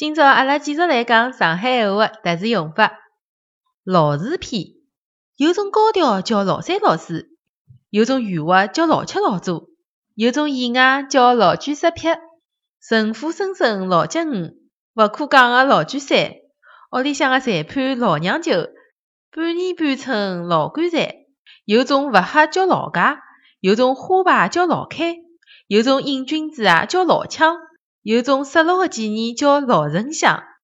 今朝阿拉继续来讲上海话的特殊用法。老字篇，有种高调叫老三老四，有种圆滑叫老七老左，有种意外叫老卷十撇，神虎生生老吉五，勿可讲个老卷三，屋里向个裁判老娘舅，半年半春老棺材。有种勿黑叫老家，有种花牌叫老开，有种瘾君子啊叫老枪，有种失落的记忆叫老城巷。